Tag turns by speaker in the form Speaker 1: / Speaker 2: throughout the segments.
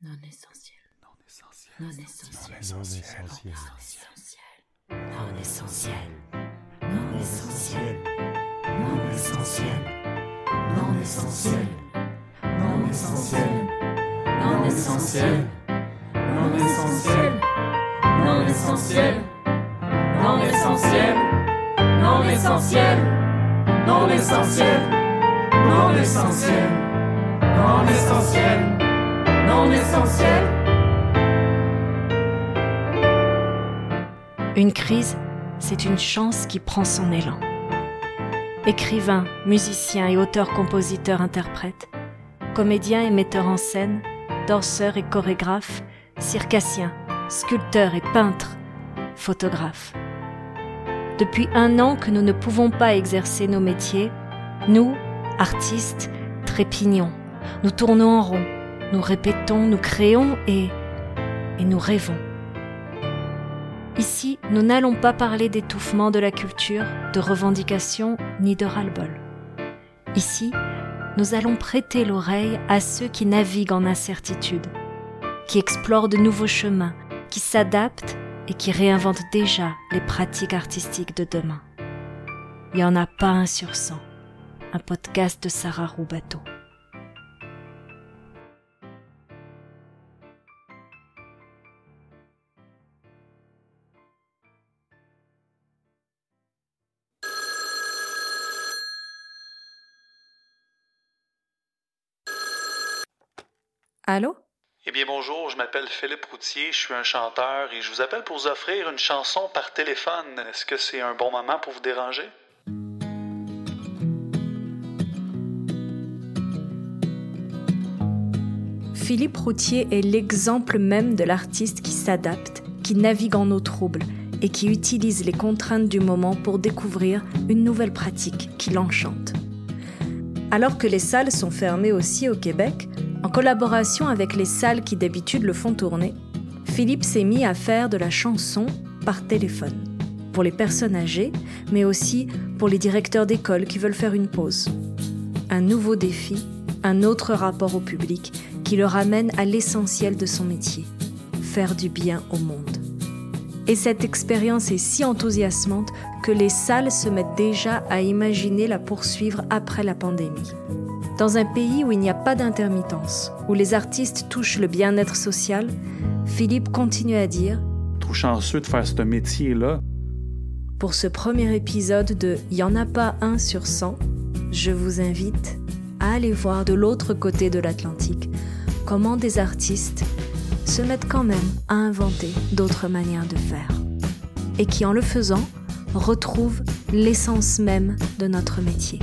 Speaker 1: Non essentiel.
Speaker 2: Non essentiel.
Speaker 1: Non essentiel.
Speaker 2: Non essentiel.
Speaker 1: Non essentiel. Non essentiel. Non essentiel. Non essentiel. Non essentiel. Non essentiel. Non essentiel. Non essentiel. Non essentiel. Non essentiel. Non essentiel. Non essentiel. Non essentiel.
Speaker 3: Une crise, c'est une chance qui prend son élan. Écrivains, musiciens et auteurs-compositeurs interprètes, comédiens et metteurs en scène, danseurs et chorégraphes, circassiens, sculpteurs et peintres, photographes. Depuis un an que nous ne pouvons pas exercer nos métiers, nous, artistes, trépignons, nous tournons en rond, nous répétons, nous créons et, et nous rêvons. Ici, nous n'allons pas parler d'étouffement de la culture, de revendication ni de ras-le-bol. Ici, nous allons prêter l'oreille à ceux qui naviguent en incertitude, qui explorent de nouveaux chemins, qui s'adaptent et qui réinventent déjà les pratiques artistiques de demain. Il n'y en a pas un sur cent. Un podcast de Sarah Roubateau. Allô?
Speaker 2: Eh bien bonjour, je m'appelle Philippe Routier, je suis un chanteur et je vous appelle pour vous offrir une chanson par téléphone. Est-ce que c'est un bon moment pour vous déranger?
Speaker 3: Philippe Routier est l'exemple même de l'artiste qui s'adapte, qui navigue en eau trouble et qui utilise les contraintes du moment pour découvrir une nouvelle pratique qui l'enchante. Alors que les salles sont fermées aussi au Québec, en collaboration avec les salles qui d'habitude le font tourner, Philippe s'est mis à faire de la chanson par téléphone, pour les personnes âgées, mais aussi pour les directeurs d'école qui veulent faire une pause. Un nouveau défi, un autre rapport au public qui le ramène à l'essentiel de son métier, faire du bien au monde. Et cette expérience est si enthousiasmante que les salles se mettent déjà à imaginer la poursuivre après la pandémie. Dans un pays où il n'y a pas d'intermittence, où les artistes touchent le bien-être social, Philippe continue à dire
Speaker 2: Trop chanceux de faire ce métier-là.
Speaker 3: Pour ce premier épisode de Y en a pas un sur 100, je vous invite à aller voir de l'autre côté de l'Atlantique comment des artistes se mettent quand même à inventer d'autres manières de faire. Et qui, en le faisant, retrouvent l'essence même de notre métier.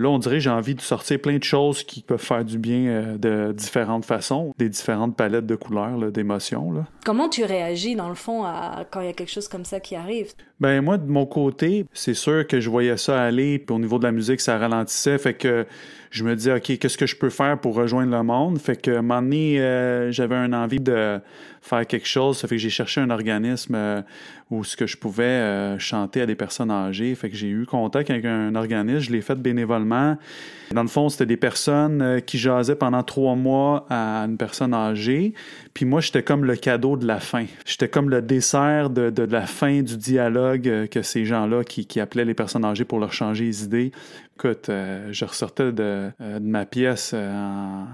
Speaker 2: Là, on dirait j'ai envie de sortir plein de choses qui peuvent faire du bien euh, de différentes façons, des différentes palettes de couleurs, d'émotions.
Speaker 3: Comment tu réagis, dans le fond, quand il y a quelque chose comme ça qui arrive?
Speaker 2: Ben moi, de mon côté, c'est sûr que je voyais ça aller, puis au niveau de la musique, ça ralentissait, fait que je me dis, OK, qu'est-ce que je peux faire pour rejoindre le monde? Fait que, à un moment donné, euh, j'avais une envie de faire quelque chose. Ça fait que j'ai cherché un organisme euh, où ce que je pouvais euh, chanter à des personnes âgées. Fait que j'ai eu contact avec un organisme. Je l'ai fait bénévolement. Dans le fond, c'était des personnes qui jasaient pendant trois mois à une personne âgée. Puis moi, j'étais comme le cadeau de la fin. J'étais comme le dessert de, de, la fin du dialogue que ces gens-là qui, qui appelaient les personnes âgées pour leur changer les idées écoute, euh, je ressortais de, euh, de ma pièce euh,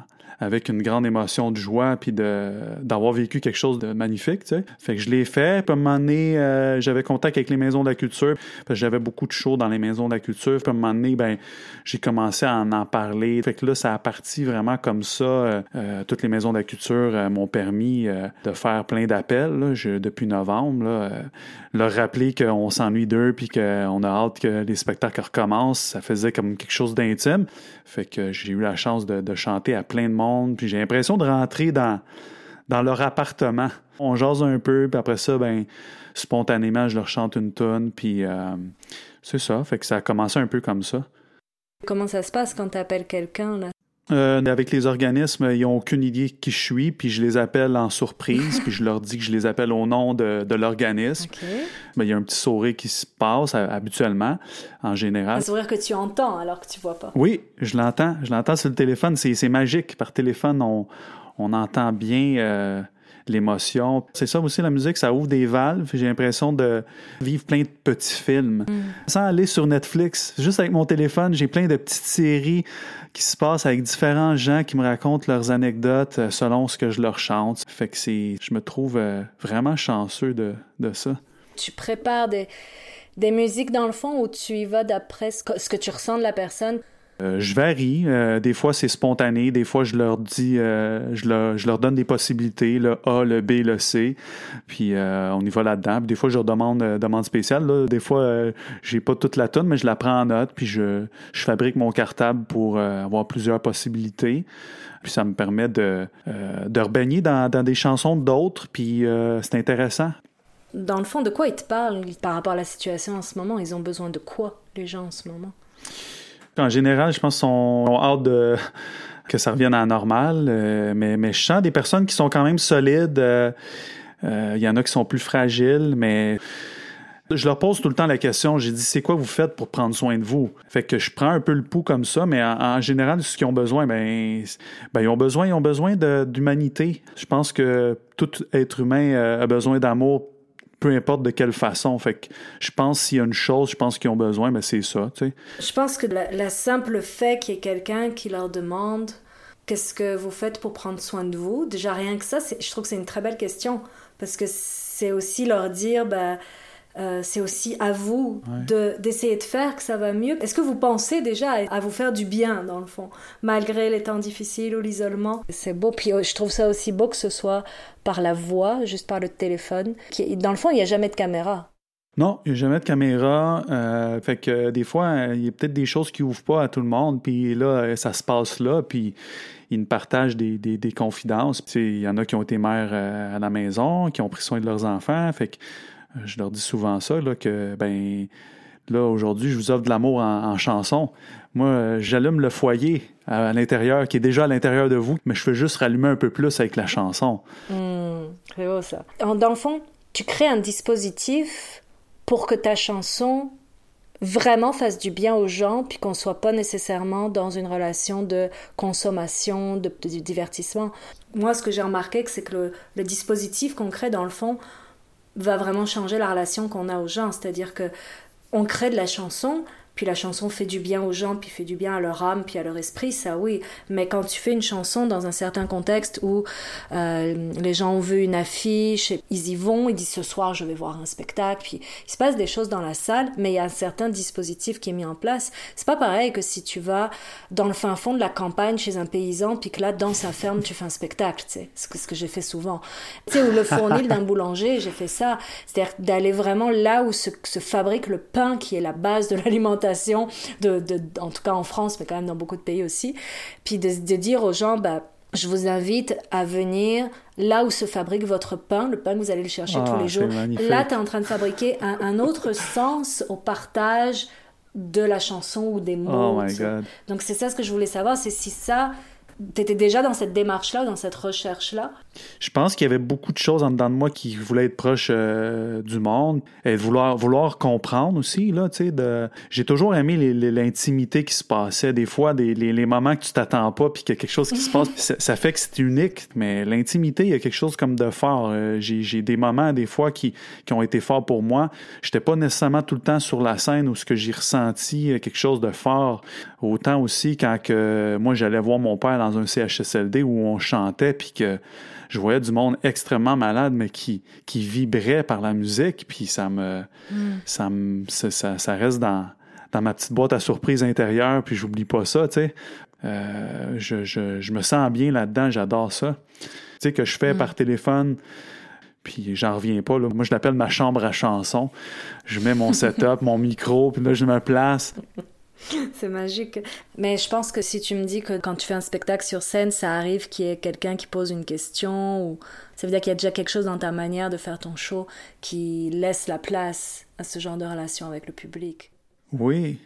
Speaker 2: avec une grande émotion de joie puis de d'avoir vécu quelque chose de magnifique. Fait que je l'ai fait. Puis à un moment donné, j'avais contact avec les maisons de la culture. J'avais beaucoup de shows dans les maisons de la culture. Puis à un moment donné, ben j'ai commencé à en, parler. Fait que là, ça a parti vraiment comme ça. toutes les maisons de la culture m'ont permis de faire plein d'appels depuis novembre. Là, leur rappeler qu'on s'ennuie d'eux puis qu'on a hâte que les spectacles recommencent. Ça faisait comme quelque chose d'intime. Fait que j'ai eu la chance de, chanter à plein de monde. Puis j'ai l'impression de rentrer dans, dans leur appartement. On jase un peu, puis après ça, ben spontanément, je leur chante une tonne. Puis euh, c'est ça. Fait que ça a commencé un peu comme ça.
Speaker 3: Comment ça se passe quand tu appelles quelqu'un, là?
Speaker 2: Euh, avec les organismes, ils n'ont aucune idée qui je suis, puis je les appelle en surprise, puis je leur dis que je les appelle au nom de, de l'organisme. Ben, il y a un petit sourire qui se passe habituellement, en général.
Speaker 3: Un sourire que tu entends alors que tu vois pas.
Speaker 2: Oui, je l'entends. Je l'entends sur le téléphone. C'est magique. Par téléphone, on, on entend bien euh, l'émotion. C'est ça aussi, la musique, ça ouvre des valves. J'ai l'impression de vivre plein de petits films.
Speaker 3: Mm.
Speaker 2: Sans aller sur Netflix, juste avec mon téléphone, j'ai plein de petites séries qui se passent avec différents gens qui me racontent leurs anecdotes euh, selon ce que je leur chante. Fait que c'est, je me trouve euh, vraiment chanceux de, de ça.
Speaker 3: Tu prépares des, des musiques dans le fond ou tu y vas d'après ce que tu ressens de la personne?
Speaker 2: Euh, je varie. Euh, des fois, c'est spontané. Des fois, je leur dis, euh, je, leur, je leur donne des possibilités, le A, le B, le C. Puis on y va là-dedans. Puis des fois, je leur demande demande spéciale. Des fois, j'ai pas toute la tonne, mais je la prends en note. Puis je, je fabrique mon cartable pour avoir plusieurs possibilités. Puis ça me permet de, de rebaigner dans, dans des chansons d'autres. Puis c'est intéressant.
Speaker 3: Dans le fond, de quoi ils te parlent par rapport à la situation en ce moment? Ils ont besoin de quoi, les gens en ce moment?
Speaker 2: En général, je pense qu'ils sont hâte de, que ça revienne à la normale. Euh, mais, je sens des personnes qui sont quand même solides. Euh, euh, il y en a qui sont plus fragiles, mais je leur pose tout le temps la question. J'ai dit, c'est quoi vous faites pour prendre soin de vous? Fait que je prends un peu le pouls comme ça, mais en, général, ce qu'ils ont besoin, ben, ben, ils ont besoin, ils ont besoin d'humanité. Je pense que tout être humain a besoin d'amour peu importe de quelle façon. Fait que je pense s'il y a une chose, je pense qu'ils ont besoin, ben, c'est ça, tu sais.
Speaker 3: Je pense que la, simple fait qu'il y ait quelqu'un qui leur demande qu'est-ce que vous faites pour prendre soin de vous, déjà rien que ça, je trouve que c'est une très belle question parce que c'est aussi leur dire, ben, euh, c'est aussi à vous de, d'essayer de faire que ça va mieux. Est-ce que vous pensez déjà à, vous faire du bien, dans le fond, malgré les temps difficiles ou l'isolement? C'est beau, puis euh, je trouve ça aussi beau que ce soit par la voix, juste par le téléphone. Qui, dans le fond, il n'y a jamais de caméra.
Speaker 2: Non, il n'y a jamais de caméra. Euh, fait que des fois, il y a peut-être des choses qui ouvrent pas à tout le monde, puis là, ça se passe là, puis ils nous partagent des, des, des confidences. Il y en a qui ont été mères à la maison, qui ont pris soin de leurs enfants. Fait que je leur dis souvent ça, que ben là, aujourd'hui, je vous offre de l'amour en, chanson. Moi, j'allume le foyer à, l'intérieur, qui est déjà à l'intérieur de vous, mais je fais juste rallumer un peu plus avec la chanson.
Speaker 3: Mmh, c'est beau ça. Dans le fond, tu crées un dispositif pour que ta chanson vraiment fasse du bien aux gens, puis qu'on soit pas nécessairement dans une relation de consommation, de, divertissement. Moi, ce que j'ai remarqué, c'est que le dispositif qu'on crée, dans le fond, va vraiment changer la relation qu'on a aux gens. C'est-à-dire que on crée de la chanson, puis la chanson fait du bien aux gens, puis fait du bien à leur âme, puis à leur esprit, ça oui. Mais quand tu fais une chanson dans un certain contexte où euh, les gens ont vu une affiche, ils y vont, ils disent ce soir je vais voir un spectacle, puis il se passe des choses dans la salle, mais il y a un certain dispositif qui est mis en place. C'est pas pareil que si tu vas dans le fin fond de la campagne chez un paysan, puis que là dans sa ferme tu fais un spectacle, tu sais, ce que, ce que j'ai fait souvent. Tu sais, ou le fournil d'un boulanger, j'ai fait ça. C'est-à-dire d'aller vraiment là où se, se fabrique le pain qui est la base de l'alimentation de, de, en tout cas en France, mais quand même dans beaucoup de pays aussi. Puis de, de dire aux gens, bah, je vous invite à venir là où se fabrique votre pain, le pain que vous allez le chercher tous
Speaker 2: ah,
Speaker 3: les jours. Là, tu es en train de fabriquer un, un, autre sens au partage de la chanson ou des mots.
Speaker 2: Oh my God.
Speaker 3: Donc c'est ça ce que je voulais savoir, c'est si ça, tu étais déjà dans cette démarche-là, dans cette recherche-là?
Speaker 2: Je pense qu'il y avait beaucoup de choses en dedans de moi qui voulaient être proche euh, du monde et vouloir, vouloir comprendre aussi. Là, de... J'ai toujours aimé l'intimité qui se passait. Des fois, des, les, moments que tu t'attends pas puis qu'il y a quelque chose qui se passe, ça, fait que c'est unique. Mais l'intimité, il y a quelque chose comme de fort. Euh, j'ai des moments, des fois, qui, qui ont été forts pour moi. J'étais pas nécessairement tout le temps sur la scène où ce que j'ai ressenti euh, quelque chose de fort. Autant aussi quand que moi, j'allais voir mon père dans un CHSLD où on chantait puis que je voyais du monde extrêmement malade, mais qui, qui vibrait par la musique, puis ça me, mm. ça, me ça, ça, reste dans, dans ma petite boîte à surprise intérieure, puis j'oublie pas ça, tu sais. Euh, je, je, je, me sens bien là-dedans, j'adore ça. Tu sais, que je fais mm. par téléphone, puis j'en reviens pas. Là. Moi, je l'appelle ma chambre à chanson. Je mets mon setup, mon micro, puis là, je me place.
Speaker 3: C'est magique. Mais je pense que si tu me dis que quand tu fais un spectacle sur scène, ça arrive qu'il y ait quelqu'un qui pose une question, ou ça veut dire qu'il y a déjà quelque chose dans ta manière de faire ton show qui laisse la place à ce genre de relation avec le public.
Speaker 2: Oui.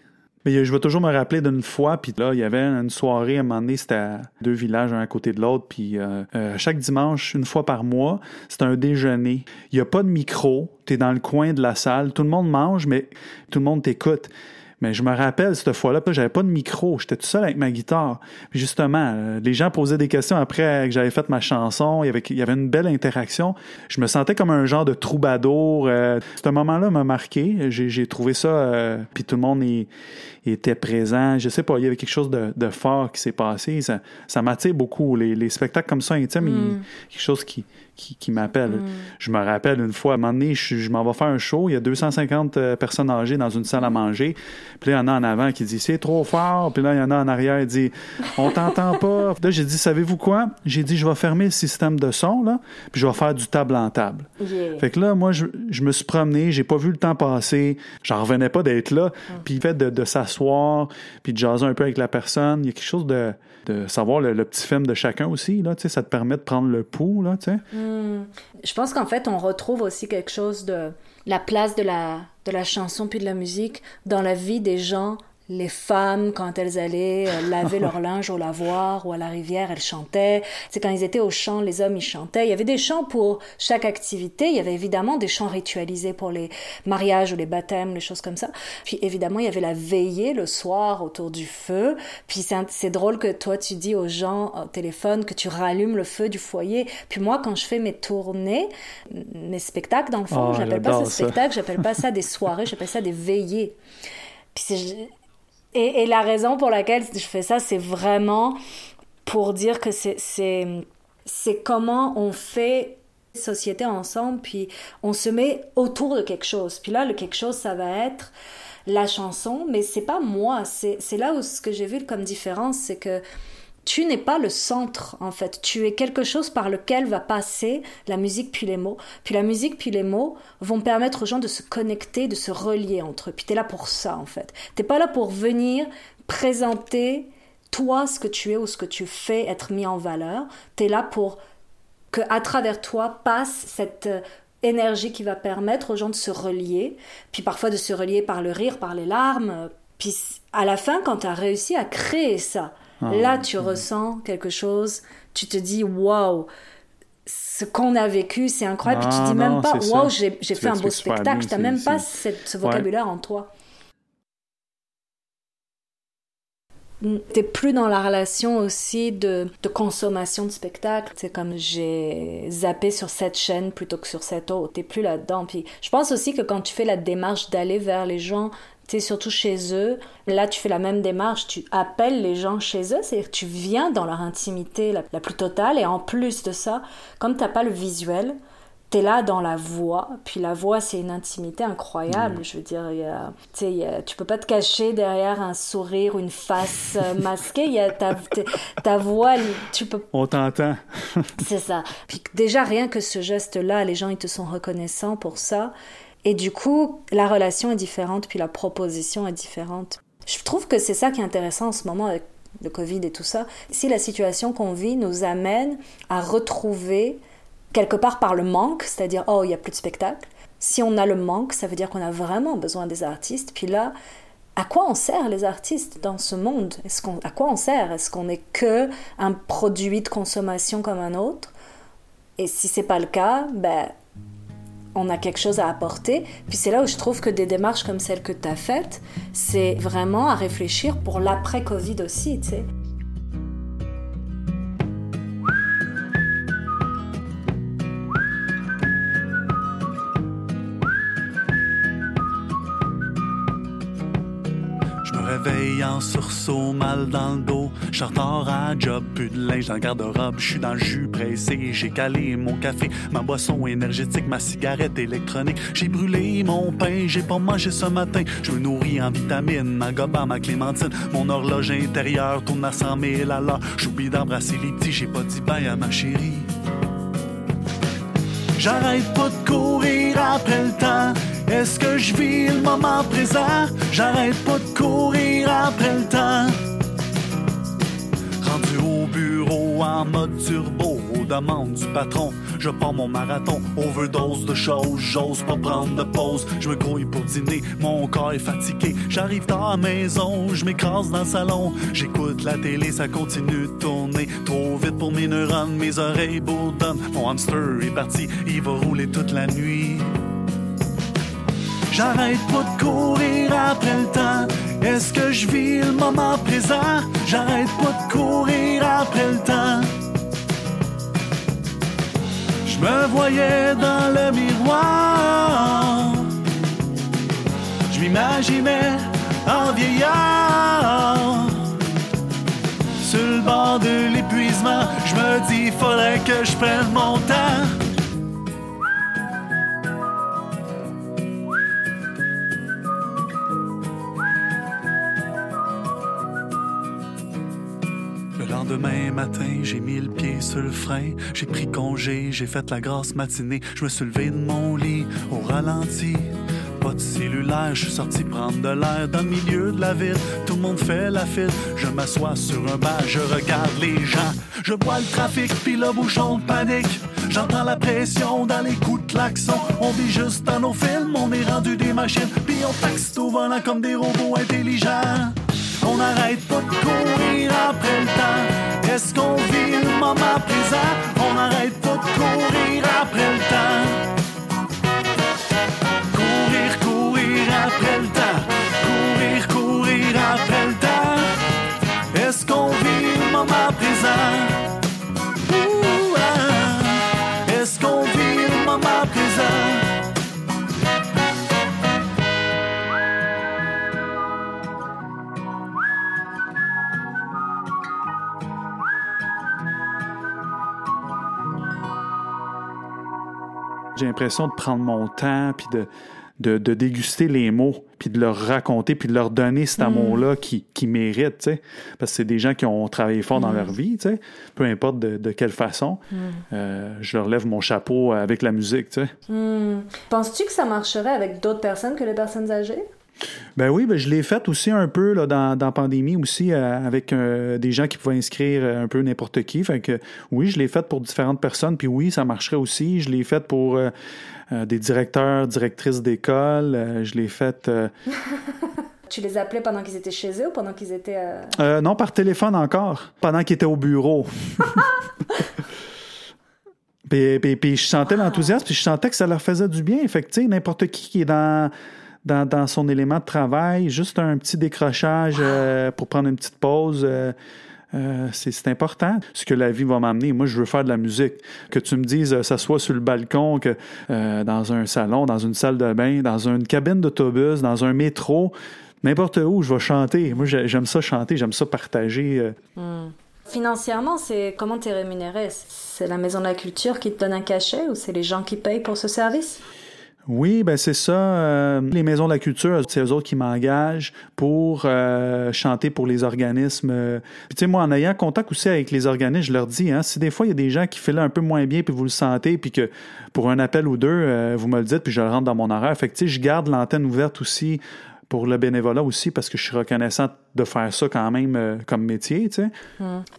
Speaker 2: Mais je vais toujours me rappeler d'une fois, puis là, il y avait une soirée, à un moment donné, c'était à deux villages, un à côté de l'autre, puis euh, euh, chaque dimanche, une fois par mois, c'est un déjeuner. Il n'y a pas de micro, tu es dans le coin de la salle, tout le monde mange, mais tout le monde t'écoute. Mais je me rappelle cette fois-là, j'avais pas de micro, j'étais tout seul avec ma guitare. Puis justement, euh, les gens posaient des questions après que j'avais fait ma chanson, il y avait, il y avait une belle interaction. Je me sentais comme un genre de troubadour. Euh, ce moment-là m'a marqué. J'ai trouvé ça, euh, puis tout le monde était présent. Je sais pas, il y avait quelque chose de, de fort qui s'est passé. Ça, ça m'attire beaucoup. Les, les, spectacles comme ça intimes, mm. quelque chose qui, qui, m'appelle. Mm. Je me rappelle une fois, à un moment donné, je, m'en vais faire un show, il y a 250 euh, personnes âgées dans une salle à manger. Puis là, il y en a en avant qui dit c'est trop fort. Puis là, il y en a en arrière qui dit on t'entend pas. là, j'ai dit savez-vous quoi? J'ai dit je vais fermer le système de son là, puis je vais faire du table en table. Fait que là, moi, je, me suis promené, j'ai pas vu le temps passer, j'en revenais pas d'être là. Mm. Puis le fait de, de s'asseoir, puis de jaser un peu avec la personne, il y a quelque chose de savoir le, petit film de chacun aussi. Là, ça te permet de prendre le pouls. Là,
Speaker 3: hmm. Je pense qu'en fait, on retrouve aussi quelque chose de la place de la, de la chanson puis de la musique dans la vie des gens les femmes, quand elles allaient euh, laver leur linge au lavoir ou à la rivière, elles chantaient. C'est quand ils étaient au champ, les hommes, ils chantaient. Il y avait des chants pour chaque activité. Il y avait évidemment des chants ritualisés pour les mariages ou les baptêmes, les choses comme ça. Puis évidemment, il y avait la veillée le soir autour du feu. Puis c'est drôle que toi, tu dis aux gens au téléphone que tu rallumes le feu du foyer. Puis moi, quand je fais mes tournées, mes spectacles, dans le fond, oh, j'appelle pas ça spectacle, j'appelle pas ça des soirées, j'appelle ça des veillées. Puis et, la raison pour laquelle je fais ça, c'est vraiment pour dire que c'est, comment on fait société ensemble, puis on se met autour de quelque chose. Puis là, le quelque chose, ça va être la chanson, mais c'est pas moi. C'est là où ce que j'ai vu comme différence, c'est que tu n'es pas le centre en fait, tu es quelque chose par lequel va passer la musique puis les mots. Puis la musique puis les mots vont permettre aux gens de se connecter, de se relier entre eux. Puis tu es là pour ça en fait. T'es pas là pour venir présenter toi ce que tu es ou ce que tu fais être mis en valeur. Tu es là pour que à travers toi passe cette euh, énergie qui va permettre aux gens de se relier, puis parfois de se relier par le rire, par les larmes. Puis à la fin, quand tu as réussi à créer ça, ah, Là, tu ressens quelque chose, tu te dis waouh, ce qu'on a vécu, c'est incroyable. Puis tu dis même pas waouh, j'ai fait un beau spectacle. Tu n'as même pas ce vocabulaire en toi. T'es plus dans la relation aussi de, de consommation de spectacle. C'est comme j'ai zappé sur cette chaîne plutôt que sur cette autre. T'es plus là-dedans. Puis je pense aussi que quand tu fais la démarche d'aller vers les gens, surtout chez eux. Là, tu fais la même démarche, tu appelles les gens chez eux, c'est-à-dire que tu viens dans leur intimité la, plus totale. Et en plus de ça, comme tu n'as pas le visuel, tu es là dans la voix. Puis la voix, c'est une intimité incroyable. Mm. Je veux dire, y a, y a, tu peux pas te cacher derrière un sourire ou une face euh, masquée. Il y a ta, ta voix, tu peux.
Speaker 2: On t'entend.
Speaker 3: c'est ça. Puis déjà, rien que ce geste-là, les gens, ils te sont reconnaissants pour ça. Et du coup, la relation est différente, puis la proposition est différente. Je trouve que c'est ça qui est intéressant en ce moment avec le Covid et tout ça. Si la situation qu'on vit nous amène à retrouver quelque part par le manque, c'est-à-dire, oh, il n'y a plus de spectacle. Si on a le manque, ça veut dire qu'on a vraiment besoin des artistes. Puis là, à quoi on sert les artistes dans ce monde? À quoi on sert? Est-ce qu'on est que un produit de consommation comme un autre? Et si c'est pas le cas, ben on a quelque chose à apporter. Puis c'est là où je trouve que des démarches comme celle que tu as faite, c'est vraiment à réfléchir pour l'après-Covid aussi, tu sais.
Speaker 1: En sursaut, mal dans le dos. Je à job, plus de linge dans le garde-robe. Je suis dans le jus pressé, j'ai calé mon café, ma boisson énergétique, ma cigarette électronique. J'ai brûlé mon pain, j'ai pas mangé ce matin. Je me nourris en vitamines, ma goba, ma clémentine. Mon horloge intérieure tourne à 100 000 à l'heure. J'oublie d'embrasser les petits, j'ai pas dit bye à ma chérie. J'arrête pas de courir après le temps. Est-ce que je vis le moment présent? J'arrête pas de courir après le temps. Rendu au bureau en mode turbo, aux demandes du patron, je prends mon marathon, overdose de choses, j'ose pas prendre de pause, je me grouille pour dîner, mon corps est fatigué, j'arrive dans la maison, je m'écrase dans le salon, j'écoute la télé, ça continue de tourner, trop vite pour mes neurones, mes oreilles bourdonnent, mon hamster est parti, il va rouler toute la nuit. J'arrête pas de courir après le temps. Est-ce que je vis le moment présent? J'arrête pas de courir après le temps. Je me voyais dans le miroir. Je m'imaginais en vieillard. Sur le bord de l'épuisement, je me dis, faudrait que je prenne mon temps. Lendemain matin, j'ai mis le pied sur le frein. J'ai pris congé, j'ai fait la grasse matinée. Je me suis levé de mon lit au ralenti. Pas de cellulaire, je suis sorti prendre de l'air dans le milieu de la ville. Tout le monde fait la file. Je m'assois sur un banc, je regarde les gens. Je vois le trafic, puis le bouchon de panique. J'entends la pression dans les coups de klaxon. On vit juste dans nos films, on est rendu des machines. Puis on taxe au volant comme des robots intelligents. On n'arrête pas de courir après le temps. Est-ce qu'on vit le moment présent? On n'arrête pas de courir après le temps. Courir, courir après le temps. Courir, courir après le temps. Est-ce qu'on vit le moment présent?
Speaker 2: J'ai l'impression de prendre mon temps, puis de, de, de déguster les mots, puis de leur raconter, puis de leur donner cet amour-là qui, qui méritent, tu sais. Parce que c'est des gens qui ont travaillé fort dans leur vie, tu sais. Peu importe de, de quelle façon. Euh, je leur lève mon chapeau avec la musique, tu sais.
Speaker 3: Penses-tu que ça marcherait avec d'autres personnes que les personnes âgées?
Speaker 2: Ben oui, ben je l'ai fait aussi un peu là, dans, dans pandémie aussi euh, avec euh, des gens qui pouvaient inscrire euh, un peu n'importe qui. Fait que oui, je l'ai fait pour différentes personnes, puis oui, ça marcherait aussi. Je l'ai fait pour euh, des directeurs, directrices d'école. Je l'ai fait
Speaker 3: Tu les appelais pendant qu'ils étaient chez eux ou pendant qu'ils étaient...
Speaker 2: non par téléphone encore, pendant qu'ils étaient au bureau. puis, puis, puis je sentais l'enthousiasme, puis je sentais que ça leur faisait du bien. Fait que, tu sais, n'importe qui qui est dans, dans, son élément de travail, juste un petit décrochage euh, pour prendre une petite pause. euh, euh, c'est important ce que la vie va m'amener. Moi, je veux faire de la musique. Que tu me dises, ça soit sur le balcon, que dans un salon, dans une salle de bain, dans une cabine d'autobus, dans un métro, n'importe où, je vais chanter. Moi, j'ai- j'aime ça chanter, j'aime ça partager. euh.
Speaker 3: Financièrement, c'est comment tu es rémunéré? C'est la Maison de la Culture qui te donne un cachet ou c'est les gens qui payent pour ce service?
Speaker 2: Oui, ben c'est ça. euh, les maisons de la culture, c'est eux autres qui m'engagent pour euh, chanter pour les organismes. euh. Puis tu sais, moi, en ayant contact aussi avec les organismes, je leur dis, hein, si des fois il y a des gens qui filent un peu moins bien, puis vous le sentez, puis que pour un appel ou deux, vous me le dites, puis je le rentre dans mon horaire. Fait que je garde l'antenne ouverte aussi pour le bénévolat aussi, parce que je suis reconnaissant de faire ça quand même comme métier, tu sais.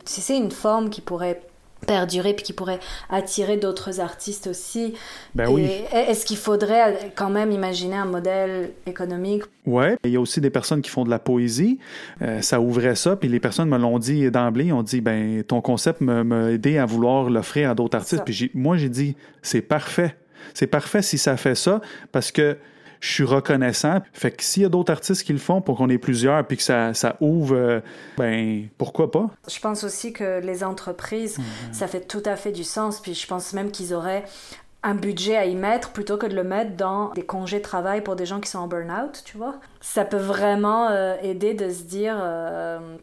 Speaker 3: Si c'est une forme qui pourrait perdurer puis qui pourrait attirer d'autres artistes aussi.
Speaker 2: Ben oui.
Speaker 3: Est-ce qu'il faudrait quand même imaginer un modèle économique?
Speaker 2: Ouais, il y a aussi des personnes qui font de la poésie. Euh, ça ouvrait ça, puis les personnes me l'ont dit d'emblée. Ont dit, ben, ton concept m'a aidé à vouloir l'offrir à d'autres artistes. Puis moi, j'ai dit, c'est parfait. C'est parfait si ça fait ça, parce que je suis reconnaissant. Fait que s'il y a d'autres artistes qui le font pour qu'on ait plusieurs, puis que ça, ça ouvre, euh, ben, pourquoi pas?
Speaker 3: Je pense aussi que les entreprises, ça fait tout à fait du sens. Puis je pense même qu'ils auraient un budget à y mettre plutôt que de le mettre dans des congés de travail pour des gens qui sont en burn-out, tu vois. Ça peut vraiment euh, aider de se dire euh,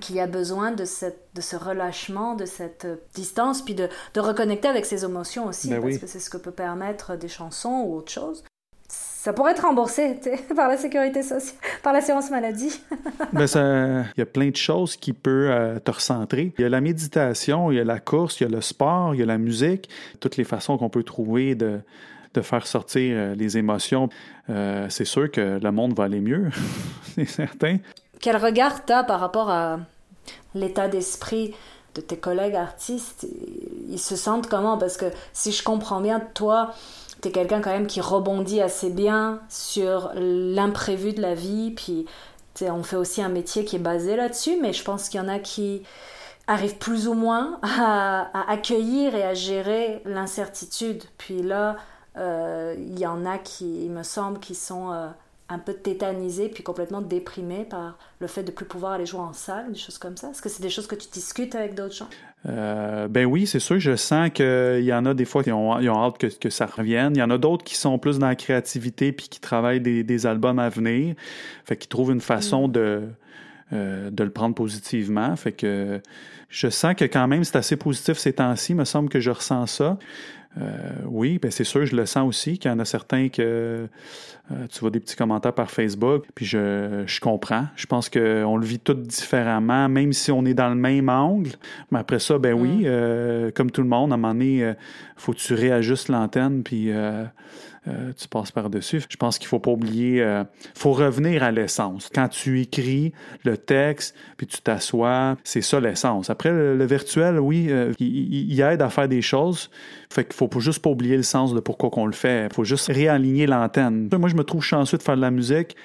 Speaker 3: qu'il y a besoin de, cette, de ce relâchement, de cette distance, puis de, de reconnecter avec ses émotions aussi,
Speaker 2: Ben
Speaker 3: parce
Speaker 2: oui.
Speaker 3: que c'est ce que peut permettre des chansons ou autre chose. Ça pourrait être remboursé tu par la sécurité sociale, par l'assurance maladie.
Speaker 2: Ben, ça, il y a plein de choses qui peuvent euh, te recentrer. Il y a la méditation, il y a la course, il y a le sport, il y a la musique, toutes les façons qu'on peut trouver de, de faire sortir euh, les émotions. Euh, c'est sûr que le monde va aller mieux, c'est certain.
Speaker 3: Quel regard t'as par rapport à l'état d'esprit de tes collègues artistes? Ils se sentent comment? Parce que si je comprends bien, toi, t'es quelqu'un quand même qui rebondit assez bien sur l'imprévu de la vie, puis on fait aussi un métier qui est basé là-dessus, mais je pense qu'il y en a qui arrivent plus ou moins à, accueillir et à gérer l'incertitude. Puis là, euh, il y en a qui, il me semble, qui sont euh, un peu tétanisé puis complètement déprimé par le fait de plus pouvoir aller jouer en salle, des choses comme ça? Est-ce que c'est des choses que tu discutes avec d'autres gens?
Speaker 2: Euh, ben oui, c'est sûr. Je sens qu'il y en a des fois qui ont, hâte que, ça revienne. Il y en a d'autres qui sont plus dans la créativité puis qui travaillent des, albums à venir. Fait qu'ils trouvent une façon mm. de, euh, de le prendre positivement. Fait que je sens que quand même c'est assez positif ces temps-ci. Il me semble que je ressens ça. Euh, oui, ben c'est sûr, je le sens aussi qu'il y en a certains que euh, tu vois des petits commentaires par Facebook, puis je, je comprends. Je pense qu'on le vit tout différemment, même si on est dans le même angle. Mais après ça, ben oui, mm. euh, comme tout le monde, à un moment donné, faut que tu réajustes l'antenne, puis euh, tu passes par-dessus. Je pense qu'il faut pas oublier, il euh, faut revenir à l'essence. Quand tu écris le texte, puis tu t'assois, c'est ça l'essence. Après, le, virtuel, oui, euh, il, aide à faire des choses. Fait qu'il faut juste pas oublier le sens de pourquoi qu'on le fait. Il faut juste réaligner l'antenne. Moi, je me trouve chanceux de faire de la musique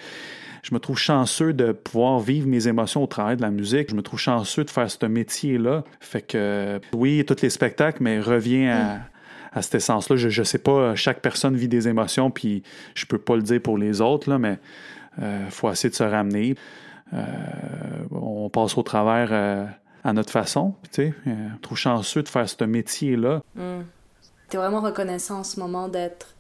Speaker 2: je me trouve chanceux de pouvoir vivre mes émotions au travail de la musique. Je me trouve chanceux de faire ce métier-là. Fait que oui, tous les spectacles, mais reviens à, mm à cet essence-là. Je ne sais pas, chaque personne vit des émotions, puis je peux pas le dire pour les autres, là, mais il euh, faut essayer de se ramener. Euh, on passe au travers euh, à notre façon. Tu sais, trop chanceux de faire ce métier-là.
Speaker 3: Mm. Tu es vraiment reconnaissant en ce moment d'être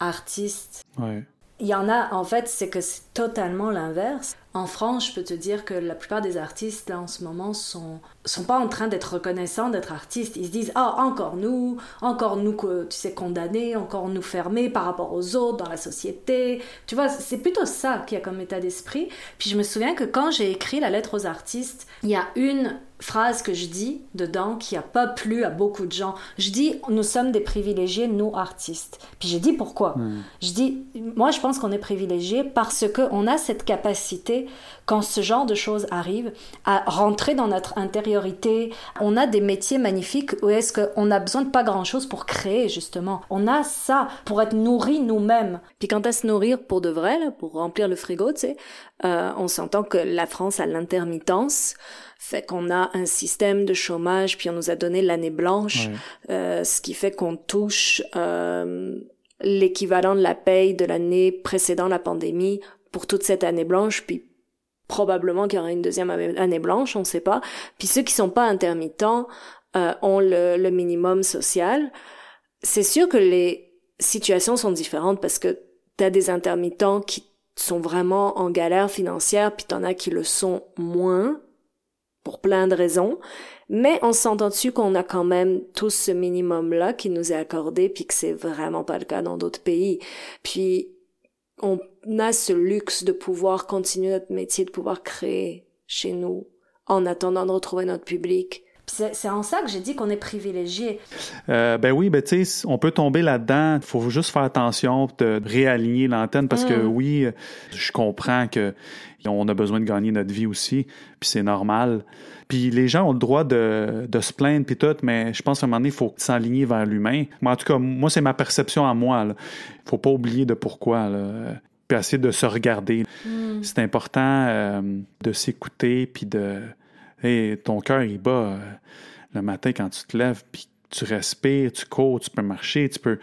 Speaker 3: artiste.
Speaker 2: Ouais.
Speaker 3: Il y en a, en fait, c'est que c'est totalement l'inverse. En France, je peux te dire que la plupart des artistes, là, en ce moment, sont, sont pas en train d'être reconnaissants d'être artistes. Ils se disent, ah, encore nous, encore nous, que, tu sais, condamnés, encore nous fermés par rapport aux autres dans la société. Tu vois, c'est plutôt ça qui a comme état d'esprit. Puis je me souviens que quand j'ai écrit la lettre aux artistes, il y a une phrase que je dis dedans qui a pas plu à beaucoup de gens. Je dis nous sommes des privilégiés nous artistes. Puis j'ai dit pourquoi. Hmm. Je dis moi je pense qu'on est privilégiés parce que on a cette capacité quand ce genre de choses arrive à rentrer dans notre intériorité. On a des métiers magnifiques où est-ce qu'on a besoin de pas grand-chose pour créer justement. On a ça pour être nourri nous-mêmes. Puis quant à se nourrir pour de vrai pour remplir le frigo, tu sais, euh, on s'entend que la France a l'intermittence fait qu'on a un système de chômage, puis on nous a donné l'année blanche, euh, ce qui fait qu'on touche euh, l'équivalent de la paye de l'année précédant la pandémie pour toute cette année blanche, puis probablement qu'il y aura une deuxième année blanche, on ne sait pas. Puis ceux qui sont pas intermittents euh, ont le, le minimum social. C'est sûr que les situations sont différentes parce que tu as des intermittents qui sont vraiment en galère financière, puis t'en as qui le sont moins, pour plein de raisons, mais on s'entend dessus qu'on a quand même tous ce minimum-là qui nous est accordé, puis que c'est vraiment pas le cas dans d'autres pays. Puis on a ce luxe de pouvoir continuer notre métier, de pouvoir créer chez nous en attendant de retrouver notre public. C'est en ça que j'ai dit qu'on est privilégié.
Speaker 2: Euh, ben oui, ben tu sais, on peut tomber là-dedans. Il faut juste faire attention de réaligner l'antenne parce que mm. oui, je comprends que on a besoin de gagner notre vie aussi, puis c'est normal. Puis les gens ont le droit de, de se plaindre puis tout, mais je pense qu'à un moment donné, il faut s'aligner vers l'humain. en tout cas, moi, c'est ma perception à moi. Il faut pas oublier de pourquoi. Là. Puis essayer de se regarder. Mm. C'est important euh, de s'écouter puis de et ton cœur, il bat euh, le matin quand tu te lèves, puis tu respires, tu cours, tu peux marcher, tu peux.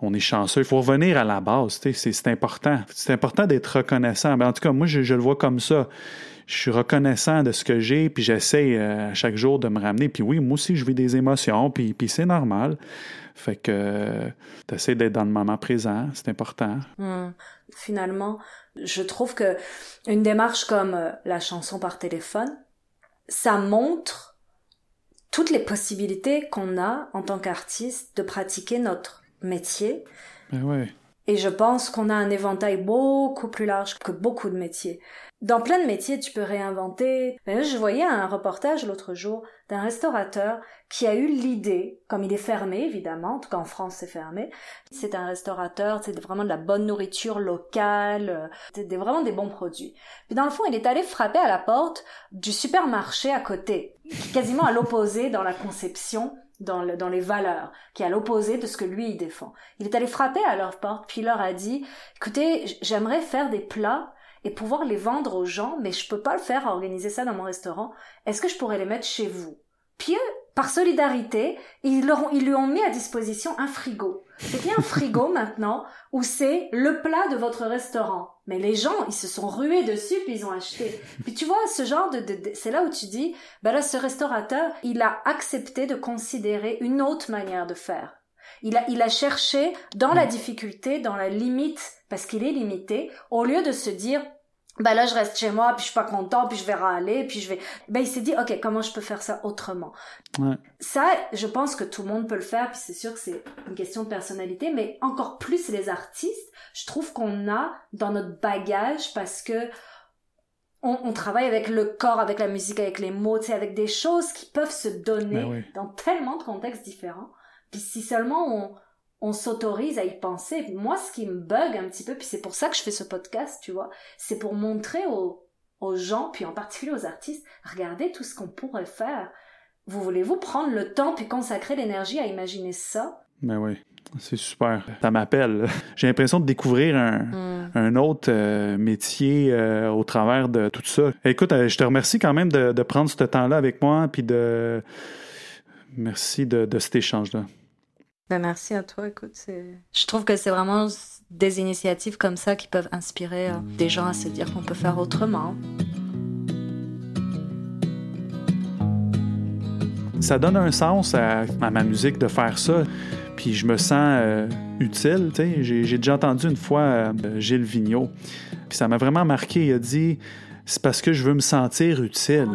Speaker 2: On est chanceux. Il faut revenir à la base. C'est important. C'est important d'être reconnaissant. Ben, en tout cas, moi, je, le vois comme ça. Je suis reconnaissant de ce que j'ai, puis j'essaie euh, à chaque jour de me ramener. Puis oui, moi aussi, je vis des émotions, puis, puis c'est normal. Fait que euh, tu essaies d'être dans le moment présent, c'est important.
Speaker 3: Hum. Finalement, je trouve que une démarche comme la chanson par téléphone, ça montre toutes les possibilités qu'on a en tant qu'artiste de pratiquer notre métier.
Speaker 2: Ben
Speaker 3: Et je pense qu'on a un éventail beaucoup plus large que beaucoup de métiers. Dans plein de métiers, tu peux réinventer. Je voyais un reportage l'autre jour d'un restaurateur qui a eu l'idée, comme il est fermé évidemment, en tout cas en France c'est fermé, c'est un restaurateur, c'est vraiment de la bonne nourriture locale, c'est vraiment des bons produits. Puis dans le fond, il est allé frapper à la porte du supermarché à côté, quasiment à l'opposé dans la conception dans, le, dans les valeurs, qui est à l'opposé de ce que lui il défend. Il est allé frapper à leur porte, puis il leur a dit, écoutez, j'aimerais faire des plats et pouvoir les vendre aux gens, mais je peux pas le faire, organiser ça dans mon restaurant. Est-ce que je pourrais les mettre chez vous? Par solidarité, ils, ils lui ont mis à disposition un frigo. C'est bien un frigo maintenant où c'est le plat de votre restaurant. Mais les gens, ils se sont rués dessus puis ils ont acheté. Puis tu vois, ce genre de, c'est là où tu dis, ben là, ce restaurateur, il a accepté de considérer une autre manière de faire. Il a, il a cherché dans la difficulté, dans la limite, parce qu'il est limité, au lieu de se dire, ben là je reste chez moi puis je suis pas content puis je vais râler puis je vais ben il s'est dit ok comment je peux faire ça autrement? Ouais. ça je pense que tout le monde peut le faire puis c'est sûr que c'est une question de personnalité mais encore plus les artistes je trouve qu'on a dans notre bagage parce que on, on, travaille avec le corps, avec la musique, avec les mots, tu avec des choses qui peuvent se donner ben dans tellement de contextes différents. Puis si seulement on, on s'autorise à y penser. Moi, ce qui me bug un petit peu, puis c'est pour ça que je fais ce podcast, tu vois, c'est pour montrer aux, aux gens, puis en particulier aux artistes, regardez tout ce qu'on pourrait faire. Vous voulez-vous prendre le temps puis consacrer l'énergie à imaginer ça?
Speaker 2: Ben oui, c'est super. Ça m'appelle. J'ai l'impression de découvrir un, mm. autre euh, métier euh, au travers de tout ça. Écoute, euh, je te remercie quand même de, prendre ce temps-là avec moi, puis de... Merci de cet échange-là.
Speaker 3: Ben merci à toi. Écoute, je trouve que c'est vraiment des initiatives comme ça qui peuvent inspirer euh, des gens à se dire qu'on peut faire autrement.
Speaker 2: Ça donne un sens à, ma musique de faire ça. Puis je me sens euh, utile. J'ai, déjà entendu une fois euh, Gilles Vigneault. Puis ça m'a vraiment marqué. Il a dit C'est parce que je veux me sentir utile.